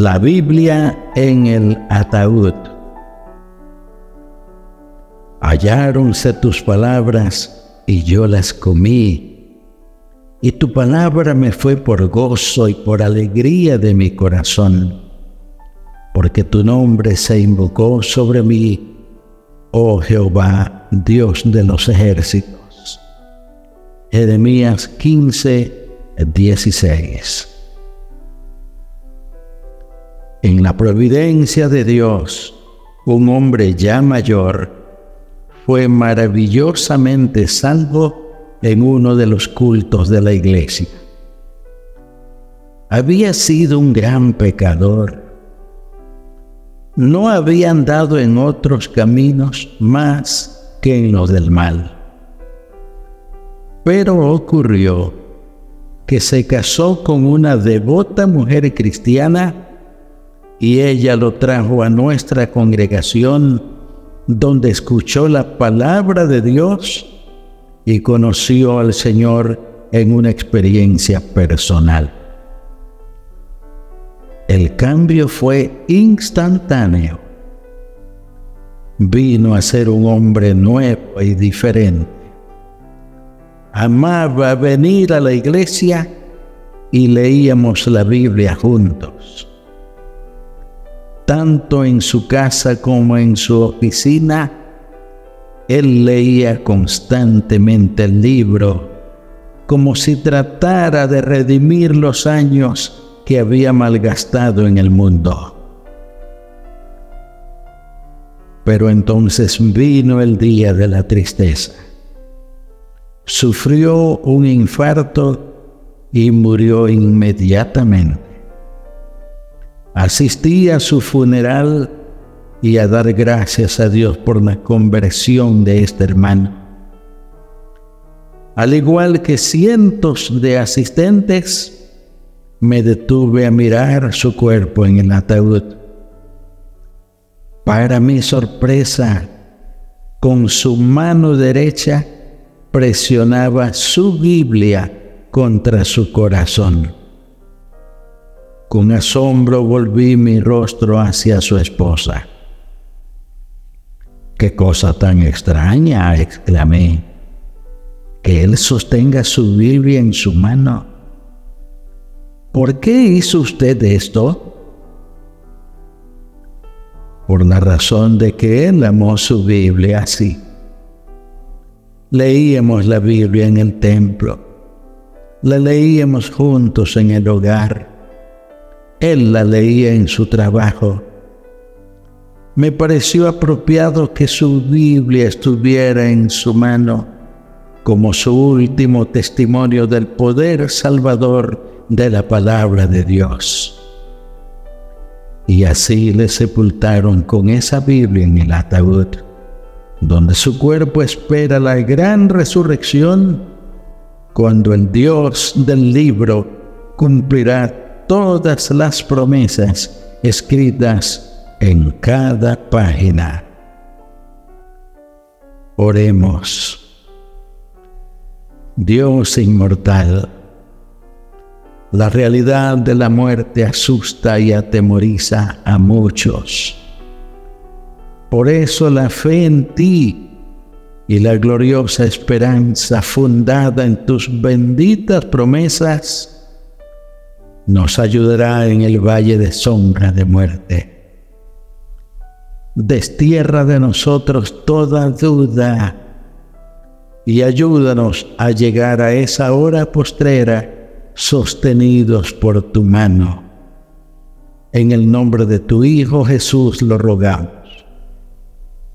La Biblia en el ataúd. Halláronse tus palabras y yo las comí, y tu palabra me fue por gozo y por alegría de mi corazón, porque tu nombre se invocó sobre mí, oh Jehová, Dios de los ejércitos. Jeremías 15, 16 en la providencia de Dios, un hombre ya mayor fue maravillosamente salvo en uno de los cultos de la iglesia. Había sido un gran pecador. No había andado en otros caminos más que en los del mal. Pero ocurrió que se casó con una devota mujer cristiana y ella lo trajo a nuestra congregación donde escuchó la palabra de Dios y conoció al Señor en una experiencia personal. El cambio fue instantáneo. Vino a ser un hombre nuevo y diferente. Amaba venir a la iglesia y leíamos la Biblia juntos tanto en su casa como en su oficina, él leía constantemente el libro, como si tratara de redimir los años que había malgastado en el mundo. Pero entonces vino el día de la tristeza. Sufrió un infarto y murió inmediatamente. Asistí a su funeral y a dar gracias a Dios por la conversión de este hermano. Al igual que cientos de asistentes, me detuve a mirar su cuerpo en el ataúd. Para mi sorpresa, con su mano derecha presionaba su Biblia contra su corazón. Con asombro volví mi rostro hacia su esposa. ¡Qué cosa tan extraña! exclamé. Que él sostenga su Biblia en su mano. ¿Por qué hizo usted esto? Por la razón de que él amó su Biblia así. Leíamos la Biblia en el templo. La leíamos juntos en el hogar él la leía en su trabajo. Me pareció apropiado que su Biblia estuviera en su mano como su último testimonio del poder salvador de la palabra de Dios. Y así le sepultaron con esa Biblia en el ataúd, donde su cuerpo espera la gran resurrección cuando el Dios del libro cumplirá todas las promesas escritas en cada página. Oremos. Dios inmortal, la realidad de la muerte asusta y atemoriza a muchos. Por eso la fe en ti y la gloriosa esperanza fundada en tus benditas promesas nos ayudará en el valle de sombra de muerte. Destierra de nosotros toda duda y ayúdanos a llegar a esa hora postrera sostenidos por tu mano. En el nombre de tu Hijo Jesús lo rogamos.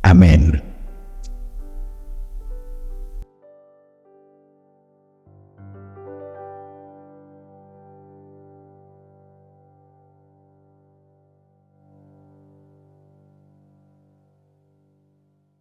Amén.